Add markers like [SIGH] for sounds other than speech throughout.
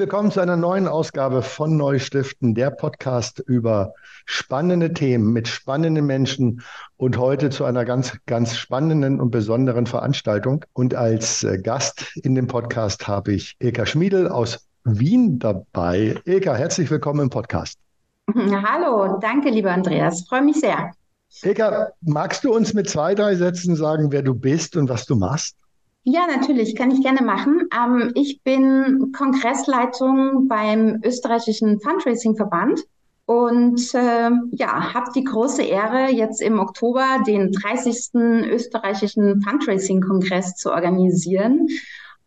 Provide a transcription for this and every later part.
Willkommen zu einer neuen Ausgabe von Neustiften, der Podcast über spannende Themen mit spannenden Menschen und heute zu einer ganz, ganz spannenden und besonderen Veranstaltung. Und als äh, Gast in dem Podcast habe ich Ilka Schmiedel aus Wien dabei. Ilka, herzlich willkommen im Podcast. Hallo, danke, lieber Andreas. Freue mich sehr. Ilka, magst du uns mit zwei, drei Sätzen sagen, wer du bist und was du machst? Ja, natürlich, kann ich gerne machen. Ähm, ich bin Kongressleitung beim österreichischen Fundraising-Verband und äh, ja, habe die große Ehre, jetzt im Oktober den 30. österreichischen Fundraising-Kongress zu organisieren.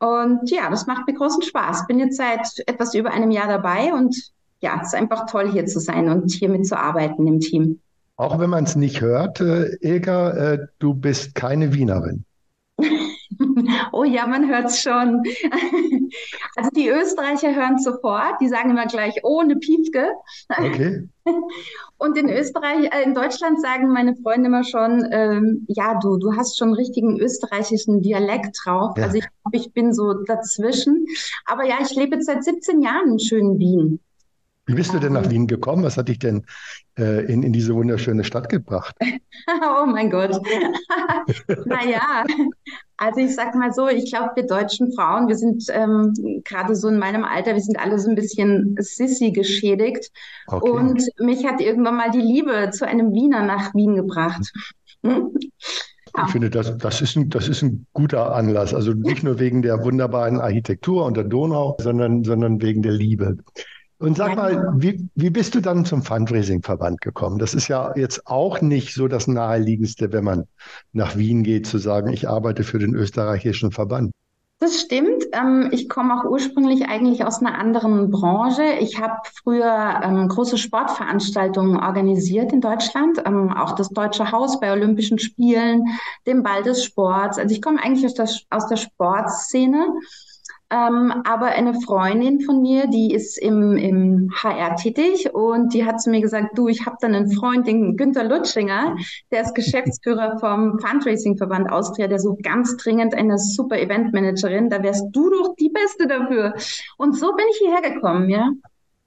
Und ja, das macht mir großen Spaß. Bin jetzt seit etwas über einem Jahr dabei und ja, es ist einfach toll, hier zu sein und hier mitzuarbeiten im Team. Auch wenn man es nicht hört, äh, Ilka, äh, du bist keine Wienerin. [LAUGHS] Oh ja, man hört es schon. [LAUGHS] Also die Österreicher hören sofort, die sagen immer gleich, oh, eine Piefke. Okay. [LAUGHS] Und in Österreich, äh, in Deutschland sagen meine Freunde immer schon, ähm, ja, du, du hast schon einen richtigen österreichischen Dialekt drauf. Ja. Also ich glaube, ich bin so dazwischen. Aber ja, ich lebe jetzt seit 17 Jahren in schönen Wien. Wie bist du denn nach Wien gekommen? Was hat dich denn äh, in, in diese wunderschöne Stadt gebracht? oh mein Gott. naja, also ich sag mal so, ich glaube, wir deutschen Frauen, wir sind ähm, gerade so in meinem Alter, wir sind alle so ein bisschen sissy geschädigt. Okay. Und mich hat irgendwann mal die Liebe zu einem Wiener nach Wien gebracht. Hm? [LAUGHS] Ich finde, das, das, ist ein, das ist ein guter Anlass. Also nicht nur wegen der wunderbaren Architektur und der Donau, sondern, sondern wegen der Liebe. Und sag mal, wie, wie bist du dann zum Fundraising-Verband gekommen? Das ist ja jetzt auch nicht so das Naheliegendste, wenn man nach Wien geht, zu sagen, ich arbeite für den österreichischen Verband. Das stimmt. Ähm, ich komme auch ursprünglich eigentlich aus einer anderen Branche. Ich habe früher ähm, große Sportveranstaltungen organisiert in Deutschland, ähm, auch das Deutsche Haus bei Olympischen Spielen, dem Ball des Sports. Also ich komme eigentlich aus der, aus der Sportszene ähm, aber eine Freundin von mir, die ist im, im HR tätig und die hat zu mir gesagt, du, ich habe da einen Freund, den Günter Lutschinger, der ist Geschäftsführer vom Fundraising-Verband Austria, der sucht ganz dringend eine super Eventmanagerin. Da wärst du doch die Beste dafür. Und so bin ich hierher gekommen, ja.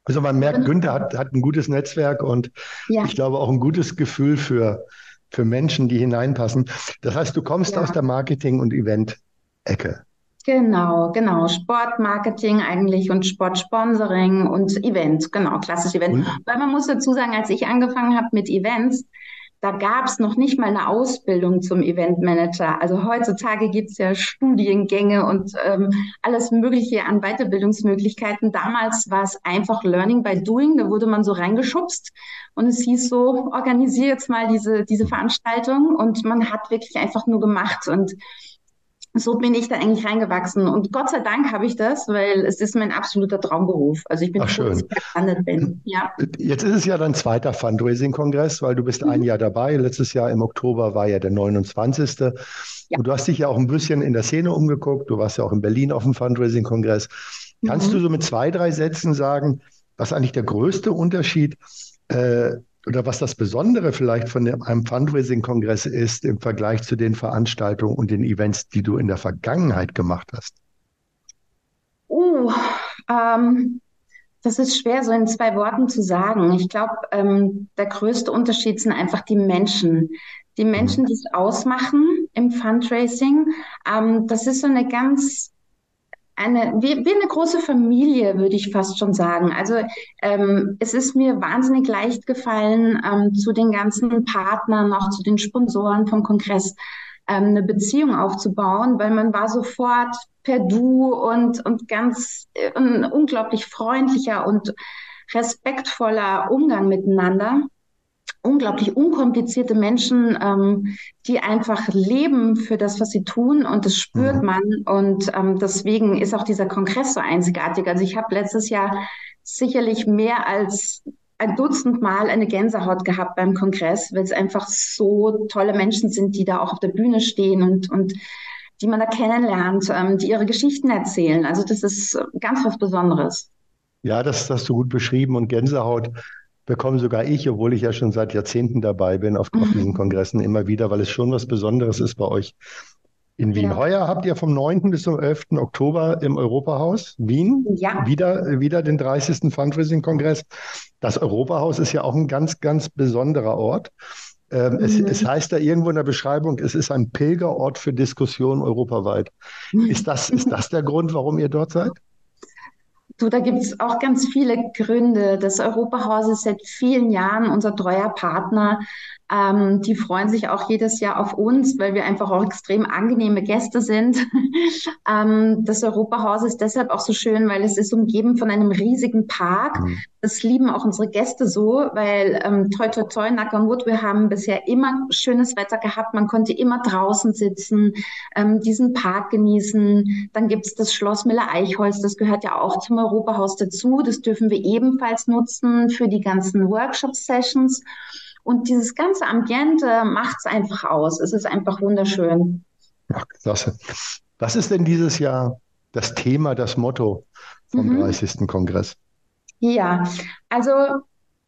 Also man merkt, Günther hat, hat ein gutes Netzwerk und ja. ich glaube auch ein gutes Gefühl für, für Menschen, die hineinpassen. Das heißt, du kommst ja. aus der Marketing- und Event-Ecke. Genau, genau. Sportmarketing eigentlich und Sportsponsoring und Events, genau, klassische Events. Und? Weil man muss dazu sagen, als ich angefangen habe mit Events, da gab es noch nicht mal eine Ausbildung zum Eventmanager. Also heutzutage gibt es ja Studiengänge und ähm, alles Mögliche an Weiterbildungsmöglichkeiten. Damals war es einfach Learning by Doing. Da wurde man so reingeschubst und es hieß so, organisiere jetzt mal diese, diese Veranstaltung und man hat wirklich einfach nur gemacht und so bin ich da eigentlich reingewachsen. Und Gott sei Dank habe ich das, weil es ist mein absoluter Traumberuf. Also ich bin Ach, froh, dass ich gelandet bin. Ja. Jetzt ist es ja dein zweiter Fundraising-Kongress, weil du bist mhm. ein Jahr dabei. Letztes Jahr im Oktober war ja der 29. Ja. Und du hast dich ja auch ein bisschen in der Szene umgeguckt. Du warst ja auch in Berlin auf dem Fundraising-Kongress. Kannst mhm. du so mit zwei, drei Sätzen sagen, was eigentlich der größte Unterschied äh, oder was das Besondere vielleicht von einem Fundraising-Kongress ist im Vergleich zu den Veranstaltungen und den Events, die du in der Vergangenheit gemacht hast? Oh, ähm, das ist schwer so in zwei Worten zu sagen. Ich glaube, ähm, der größte Unterschied sind einfach die Menschen. Die Menschen, mhm. die es ausmachen im Fundraising. Ähm, das ist so eine ganz eine, wie, wie eine große Familie, würde ich fast schon sagen. Also ähm, es ist mir wahnsinnig leicht gefallen, ähm, zu den ganzen Partnern, auch zu den Sponsoren vom Kongress ähm, eine Beziehung aufzubauen, weil man war sofort per Du und, und ganz äh, unglaublich freundlicher und respektvoller Umgang miteinander unglaublich unkomplizierte Menschen, ähm, die einfach leben für das, was sie tun und das spürt mhm. man. Und ähm, deswegen ist auch dieser Kongress so einzigartig. Also ich habe letztes Jahr sicherlich mehr als ein Dutzend Mal eine Gänsehaut gehabt beim Kongress, weil es einfach so tolle Menschen sind, die da auch auf der Bühne stehen und, und die man da kennenlernt, ähm, die ihre Geschichten erzählen. Also das ist ganz was Besonderes. Ja, das hast du gut beschrieben und Gänsehaut bekomme sogar ich, obwohl ich ja schon seit Jahrzehnten dabei bin, auf, auf diesen Kongressen immer wieder, weil es schon was Besonderes ist bei euch In Wien. Ja. Heuer habt ihr vom 9. bis zum 11. Oktober im Europahaus Wien ja. wieder, wieder den 30. Fundraising-Kongress. Das Europahaus ist ja auch ein ganz, ganz besonderer Ort. Ähm, mhm. es, es, heißt da irgendwo in der Beschreibung, es ist ein Pilgerort für Diskussionen europaweit. Ist das, ist das der Grund, warum ihr dort seid? Du, da gibt es auch ganz viele Gründe. Das Europahaus ist seit vielen Jahren unser treuer Partner. Ähm, die freuen sich auch jedes Jahr auf uns, weil wir einfach auch extrem angenehme Gäste sind. [LAUGHS] ähm, das Europahaus ist deshalb auch so schön, weil es ist umgeben von einem riesigen Park. Mhm. Das lieben auch unsere Gäste so, weil ähm, toi toi toi, Nakamut, wir haben bisher immer schönes Wetter gehabt. Man konnte immer draußen sitzen, ähm, diesen Park genießen. Dann gibt es das Schloss Miller-Eichholz, das gehört ja auch zum Europahaus dazu. Das dürfen wir ebenfalls nutzen für die ganzen Workshop-Sessions. Und dieses ganze Ambiente macht es einfach aus. Es ist einfach wunderschön. Ja, klasse. Was ist denn dieses Jahr das Thema, das Motto vom mhm. 30. Kongress? Ja, also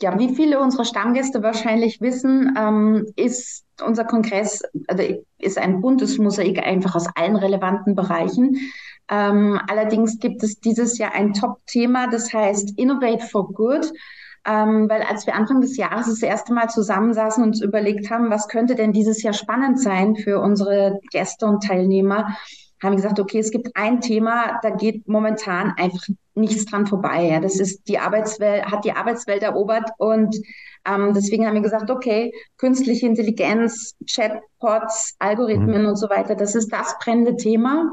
ja, wie viele unserer Stammgäste wahrscheinlich wissen, ähm, ist unser Kongress also ist ein buntes Mosaik einfach aus allen relevanten Bereichen. Ähm, allerdings gibt es dieses Jahr ein Top-Thema, das heißt Innovate for Good. Ähm, weil als wir Anfang des Jahres das erste Mal zusammensaßen und uns überlegt haben, was könnte denn dieses Jahr spannend sein für unsere Gäste und Teilnehmer, haben wir gesagt, okay, es gibt ein Thema, da geht momentan einfach nichts dran vorbei. Ja. Das ist die Arbeitswelt, hat die Arbeitswelt erobert und ähm, deswegen haben wir gesagt, okay, künstliche Intelligenz, Chatbots, Algorithmen mhm. und so weiter, das ist das brennende Thema.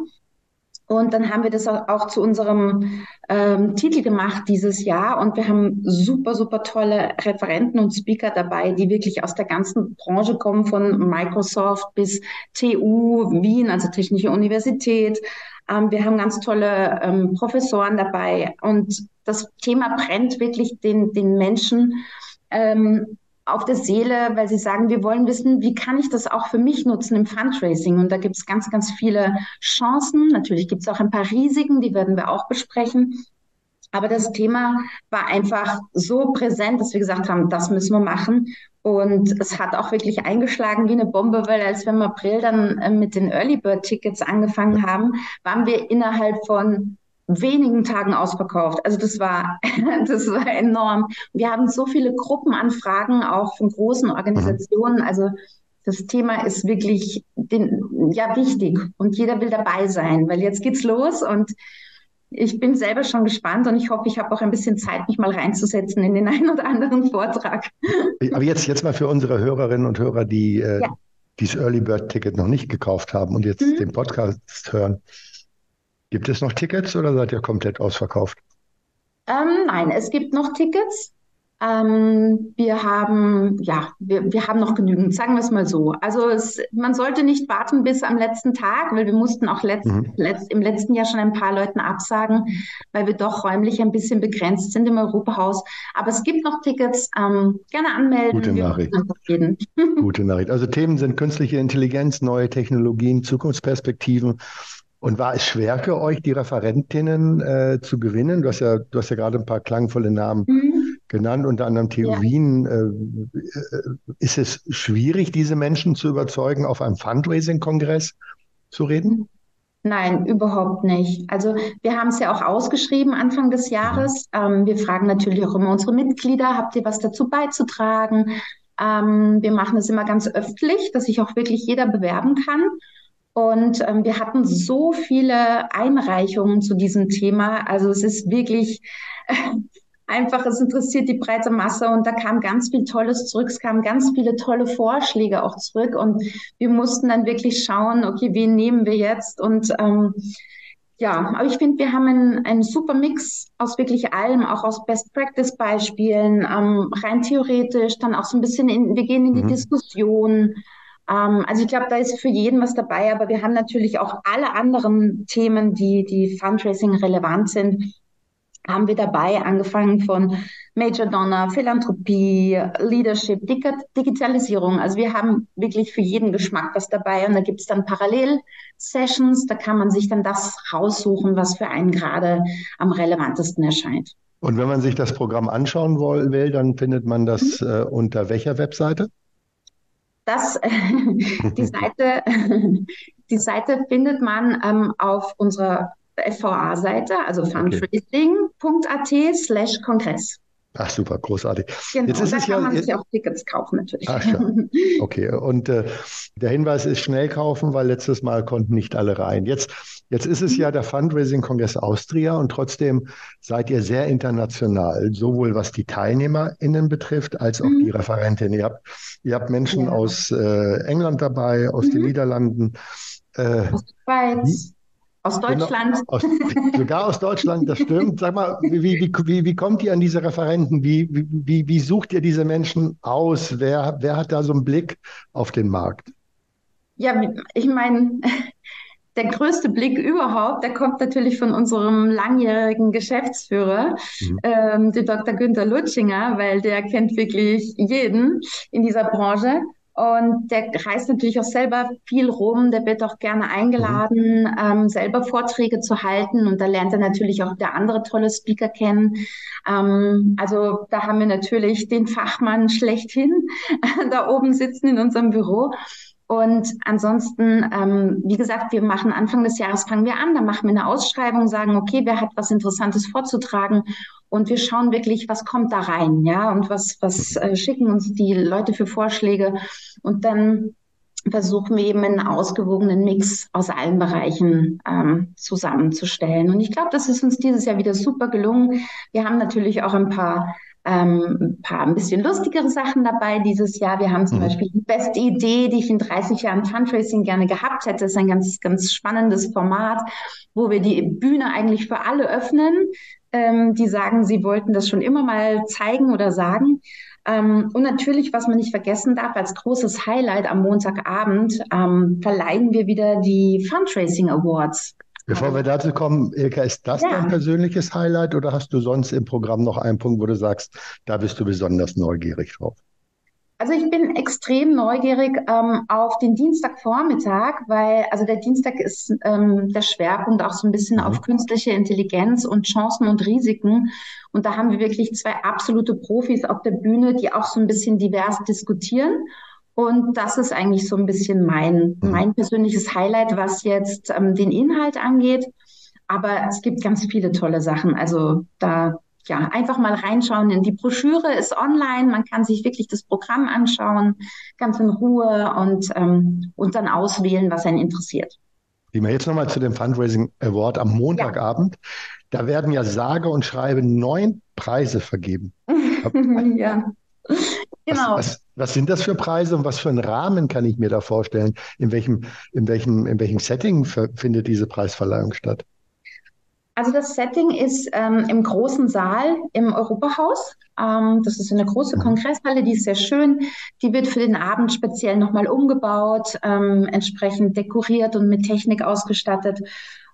Und dann haben wir das auch zu unserem ähm, Titel gemacht dieses Jahr. Und wir haben super, super tolle Referenten und Speaker dabei, die wirklich aus der ganzen Branche kommen, von Microsoft bis TU Wien, also Technische Universität. Ähm, wir haben ganz tolle ähm, Professoren dabei. Und das Thema brennt wirklich den, den Menschen. Ähm, auf der Seele, weil sie sagen, wir wollen wissen, wie kann ich das auch für mich nutzen im Fundraising? Und da gibt es ganz, ganz viele Chancen. Natürlich gibt es auch ein paar Risiken, die werden wir auch besprechen. Aber das Thema war einfach so präsent, dass wir gesagt haben, das müssen wir machen. Und es hat auch wirklich eingeschlagen wie eine Bombe, weil als wir im April dann äh, mit den Early Bird Tickets angefangen haben, waren wir innerhalb von wenigen Tagen ausverkauft. Also das war, [LAUGHS] das war enorm. Wir haben so viele Gruppenanfragen auch von großen Organisationen. Mhm. Also das Thema ist wirklich den, ja wichtig und jeder will dabei sein, weil jetzt geht's los und ich bin selber schon gespannt und ich hoffe, ich habe auch ein bisschen Zeit, mich mal reinzusetzen in den [LAUGHS] einen oder anderen Vortrag. Aber jetzt, jetzt mal für unsere Hörerinnen und Hörer, die äh, ja. dieses Early Bird Ticket noch nicht gekauft haben und jetzt mhm. den Podcast hören. Gibt es noch Tickets oder seid ihr komplett ausverkauft? Ähm, nein, es gibt noch Tickets. Ähm, wir haben, ja, wir, wir haben noch genügend, sagen wir es mal so. Also es, man sollte nicht warten bis am letzten Tag, weil wir mussten auch letzt, mhm. letzt, im letzten Jahr schon ein paar Leuten absagen, weil wir doch räumlich ein bisschen begrenzt sind im Europahaus. Aber es gibt noch Tickets, ähm, gerne anmelden. Gute Nachricht. [LAUGHS] Gute Nachricht. Also Themen sind künstliche Intelligenz, neue Technologien, Zukunftsperspektiven und war es schwer für euch, die Referentinnen äh, zu gewinnen? Du hast ja, du hast ja gerade ein paar klangvolle Namen mhm. genannt, unter anderem Theo ja. Wien. Äh, äh, ist es schwierig, diese Menschen zu überzeugen, auf einem Fundraising-Kongress zu reden? Nein, überhaupt nicht. Also wir haben es ja auch ausgeschrieben Anfang des Jahres. Ähm, wir fragen natürlich auch immer unsere Mitglieder, habt ihr was dazu beizutragen? Ähm, wir machen es immer ganz öffentlich, dass sich auch wirklich jeder bewerben kann. Und ähm, wir hatten so viele Einreichungen zu diesem Thema. Also es ist wirklich äh, einfach, es interessiert die breite Masse und da kam ganz viel Tolles zurück. Es kamen ganz viele tolle Vorschläge auch zurück und wir mussten dann wirklich schauen, okay, wen nehmen wir jetzt? Und ähm, ja, aber ich finde, wir haben einen, einen super Mix aus wirklich allem, auch aus Best Practice Beispielen, ähm, rein theoretisch, dann auch so ein bisschen in, wir gehen in die mhm. Diskussion. Ähm, also ich glaube, da ist für jeden was dabei, aber wir haben natürlich auch alle anderen Themen, die, die Fundraising relevant sind, haben wir dabei, angefangen von Major Donor, Philanthropie, Leadership, Digitalisierung. Also wir haben wirklich für jeden Geschmack was dabei und da gibt es dann Parallel-Sessions, da kann man sich dann das raussuchen, was für einen gerade am relevantesten erscheint. Und wenn man sich das Programm anschauen will, dann findet man das mhm. äh, unter welcher Webseite? Das, [LAUGHS] die Seite, [LAUGHS] Die Seite findet man ähm, auf unserer FVA-Seite, also fundraising.at slash Kongress. Ach super, großartig. Genau, jetzt ist da es kann ja, man sich auch Tickets kaufen natürlich. Ach ja, okay. Und äh, der Hinweis ist schnell kaufen, weil letztes Mal konnten nicht alle rein. Jetzt, jetzt ist es ja der Fundraising-Kongress Austria und trotzdem seid ihr sehr international, sowohl was die TeilnehmerInnen betrifft, als auch mhm. die Referentin. Ihr habt, ihr habt Menschen ja. aus äh, England dabei, aus mhm. den Niederlanden. Äh, aus der Schweiz. Aus genau, Deutschland. Genau, aus, sogar aus Deutschland, das stimmt. Sag mal, wie, wie, wie, wie kommt ihr an diese Referenten? Wie, wie, wie sucht ihr diese Menschen aus? Wer, wer hat da so einen Blick auf den Markt? Ja, ich meine, [LAUGHS] der größte Blick überhaupt, der kommt natürlich von unserem langjährigen Geschäftsführer, mhm. ähm, den Dr. Günther Lutschinger, weil der kennt wirklich jeden in dieser Branche. Und der reist natürlich auch selber viel rum, der wird auch gerne eingeladen, ähm, selber Vorträge zu halten. Und da lernt er natürlich auch der andere tolle Speaker kennen. Ähm, also da haben wir natürlich den Fachmann schlechthin [LAUGHS] da oben sitzen in unserem Büro. Und ansonsten, ähm, wie gesagt, wir machen Anfang des Jahres, fangen wir an, dann machen wir eine Ausschreibung, sagen, okay, wer hat was Interessantes vorzutragen und wir schauen wirklich, was kommt da rein, ja, und was, was äh, schicken uns die Leute für Vorschläge und dann versuchen wir eben einen ausgewogenen Mix aus allen Bereichen ähm, zusammenzustellen. Und ich glaube, das ist uns dieses Jahr wieder super gelungen. Wir haben natürlich auch ein paar ähm, ein paar ein bisschen lustigere Sachen dabei dieses Jahr. Wir haben zum mhm. Beispiel die beste Idee, die ich in 30 Jahren Fundraising gerne gehabt hätte. Das ist ein ganz, ganz spannendes Format, wo wir die Bühne eigentlich für alle öffnen, ähm, die sagen, sie wollten das schon immer mal zeigen oder sagen. Ähm, und natürlich, was man nicht vergessen darf, als großes Highlight am Montagabend ähm, verleihen wir wieder die Fundraising Awards. Bevor wir dazu kommen, Ilka, ist das ja. dein persönliches Highlight oder hast du sonst im Programm noch einen Punkt, wo du sagst, da bist du besonders neugierig drauf? Also ich bin extrem neugierig ähm, auf den Dienstagvormittag, weil also der Dienstag ist ähm, der Schwerpunkt auch so ein bisschen mhm. auf künstliche Intelligenz und Chancen und Risiken. Und da haben wir wirklich zwei absolute Profis auf der Bühne, die auch so ein bisschen divers diskutieren. Und das ist eigentlich so ein bisschen mein, mhm. mein persönliches Highlight, was jetzt ähm, den Inhalt angeht. Aber es gibt ganz viele tolle Sachen. Also da ja, einfach mal reinschauen. Die Broschüre ist online, man kann sich wirklich das Programm anschauen, ganz in Ruhe und, ähm, und dann auswählen, was einen interessiert. Wie wir jetzt nochmal zu dem Fundraising Award am Montagabend. Ja. Da werden ja sage und schreibe neun Preise vergeben. [LAUGHS] ja. Genau. Was, was, sind das für Preise und was für einen Rahmen kann ich mir da vorstellen? In welchem, in welchem, in welchem Setting findet diese Preisverleihung statt? Also das Setting ist ähm, im großen Saal im Europahaus. Ähm, das ist eine große mhm. Kongresshalle, die ist sehr schön. Die wird für den Abend speziell nochmal umgebaut, ähm, entsprechend dekoriert und mit Technik ausgestattet.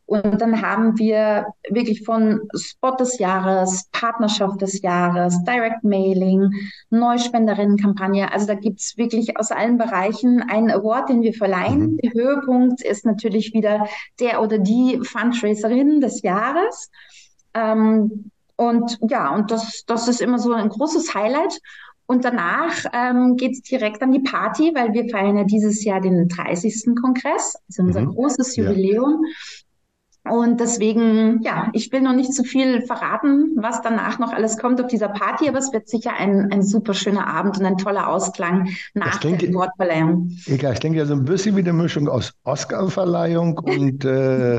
Und dann haben wir wirklich von Spot des Jahres, Partnerschaft des Jahres, Direct Mailing, Neuspenderinnenkampagne. Also da gibt's wirklich aus allen Bereichen einen Award, den wir verleihen. Mhm. Der Höhepunkt ist natürlich wieder der oder die Fundraiserin des Jahres. Ähm, und ja, und das, das ist immer so ein großes Highlight. Und danach ähm, geht es direkt an die Party, weil wir feiern ja dieses Jahr den 30. Kongress, also unser mhm. großes Jubiläum. Ja. Und deswegen, ja, ich will noch nicht zu viel verraten, was danach noch alles kommt auf dieser Party, aber es wird sicher ein, ein super schöner Abend und ein toller Ausklang nach klingt, der Wortverleihung. Egal, ich denke ja so ein bisschen wie eine Mischung aus Oscarverleihung [LAUGHS] und, äh,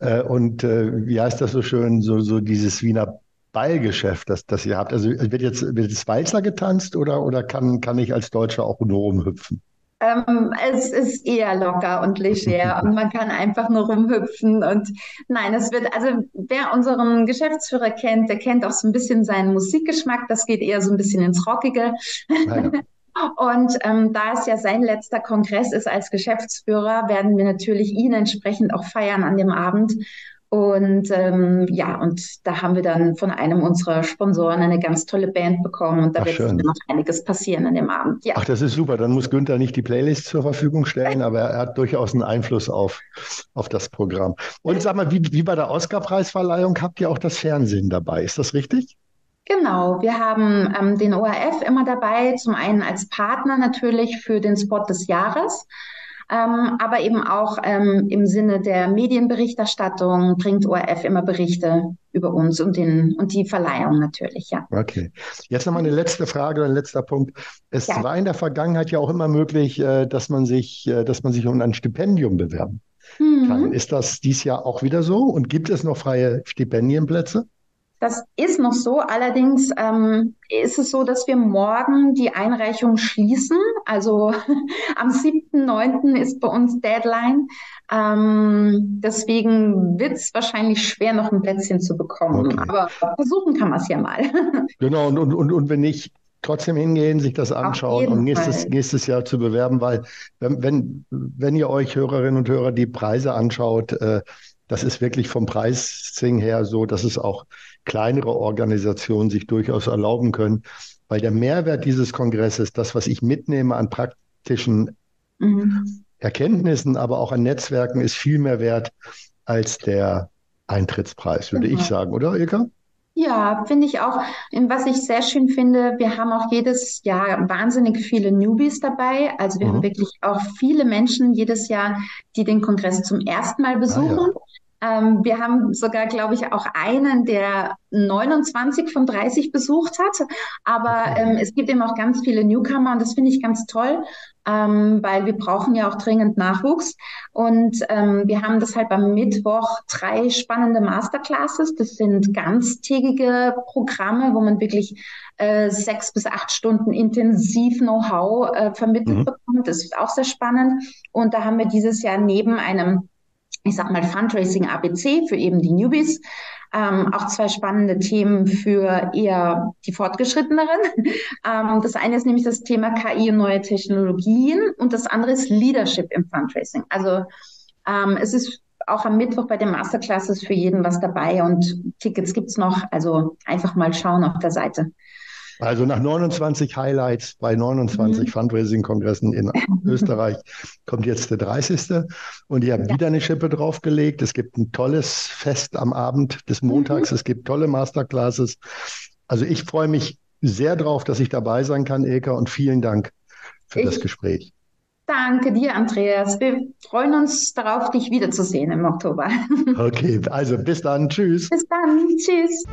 äh, und äh, wie heißt das so schön, so, so dieses Wiener Ballgeschäft, das, das ihr habt. Also wird jetzt, wird jetzt Walzer getanzt oder, oder kann, kann ich als Deutscher auch nur rumhüpfen? Ähm, es ist eher locker und leger [LAUGHS] und man kann einfach nur rumhüpfen. Und nein, es wird, also wer unseren Geschäftsführer kennt, der kennt auch so ein bisschen seinen Musikgeschmack. Das geht eher so ein bisschen ins Rockige. Ah, ja. [LAUGHS] Und ähm, da es ja sein letzter Kongress ist als Geschäftsführer, werden wir natürlich ihn entsprechend auch feiern an dem Abend. Und ähm, ja, und da haben wir dann von einem unserer Sponsoren eine ganz tolle Band bekommen und da Ach, wird noch einiges passieren an dem Abend. Ja. Ach, das ist super. Dann muss Günther nicht die Playlist zur Verfügung stellen, aber er hat durchaus einen Einfluss auf, auf das Programm. Und sag mal, wie, wie bei der Oscar-Preisverleihung habt ihr auch das Fernsehen dabei. Ist das richtig? Genau, wir haben ähm, den ORF immer dabei, zum einen als Partner natürlich für den Spot des Jahres. Ähm, aber eben auch ähm, im Sinne der Medienberichterstattung bringt ORF immer Berichte über uns und, den, und die Verleihung natürlich, ja. Okay. Jetzt noch mal eine letzte Frage, ein letzter Punkt. Es ja. war in der Vergangenheit ja auch immer möglich, äh, dass man sich, äh, dass man sich um ein Stipendium bewerben mhm. kann. Ist das dies Jahr auch wieder so? Und gibt es noch freie Stipendienplätze? Das ist noch so. Allerdings ähm, ist es so, dass wir morgen die Einreichung schließen. Also [LAUGHS] am 7.9. ist bei uns Deadline. Ähm, deswegen wird es wahrscheinlich schwer, noch ein Plätzchen zu bekommen. Okay. Aber versuchen kann man es ja mal. [LAUGHS] Genau, und, und, und wenn nicht, trotzdem hingehen, sich das anschauen und nächstes, nächstes Jahr zu bewerben, weil wenn, wenn, wenn ihr euch Hörerinnen und Hörer die Preise anschaut, äh, das ist wirklich vom Pricing her so, dass es auch kleinere Organisationen sich durchaus erlauben können, weil der Mehrwert dieses Kongresses, das, was ich mitnehme an praktischen mhm. Erkenntnissen, aber auch an Netzwerken, ist viel mehr wert als der Eintrittspreis, würde mhm. ich sagen, oder Ilka? Ja, finde ich auch. Und was ich sehr schön finde, wir haben auch jedes Jahr wahnsinnig viele Newbies dabei. Also wir mhm. haben wirklich auch viele Menschen jedes Jahr, die den Kongress zum ersten Mal besuchen. Ah, ja. Ähm, wir haben sogar, glaube ich, auch einen, der 29 von 30 besucht hat. Aber ähm, es gibt eben auch ganz viele Newcomer und das finde ich ganz toll, ähm, weil wir brauchen ja auch dringend Nachwuchs. Und ähm, wir haben deshalb am Mittwoch drei spannende Masterclasses. Das sind ganztägige Programme, wo man wirklich äh, sechs bis acht Stunden intensiv Know-how äh, vermittelt mhm. bekommt. Das ist auch sehr spannend. Und da haben wir dieses Jahr neben einem ich sag mal, Fundraising ABC für eben die Newbies. Ähm, auch zwei spannende Themen für eher die Fortgeschritteneren. [LAUGHS] Ähm, das eine ist nämlich das Thema KI und neue Technologien und das andere ist Leadership im Fundraising. Also ähm, es ist auch am Mittwoch bei den Masterclasses für jeden was dabei und Tickets gibt's noch. Also einfach mal schauen auf der Seite. Also nach 29 Highlights bei 29 mhm. Fundraising-Kongressen in [LAUGHS] Österreich kommt jetzt der 30. Und ihr habt ja. wieder eine Schippe draufgelegt. Es gibt ein tolles Fest am Abend des Montags. Mhm. Es gibt tolle Masterclasses. Also ich freue mich sehr drauf, dass ich dabei sein kann, Ilka, und vielen Dank für ich das Gespräch. Danke dir, Andreas. Wir freuen uns darauf, dich wiederzusehen im Oktober. [LAUGHS] Okay, also bis dann. Tschüss. Bis dann. Tschüss.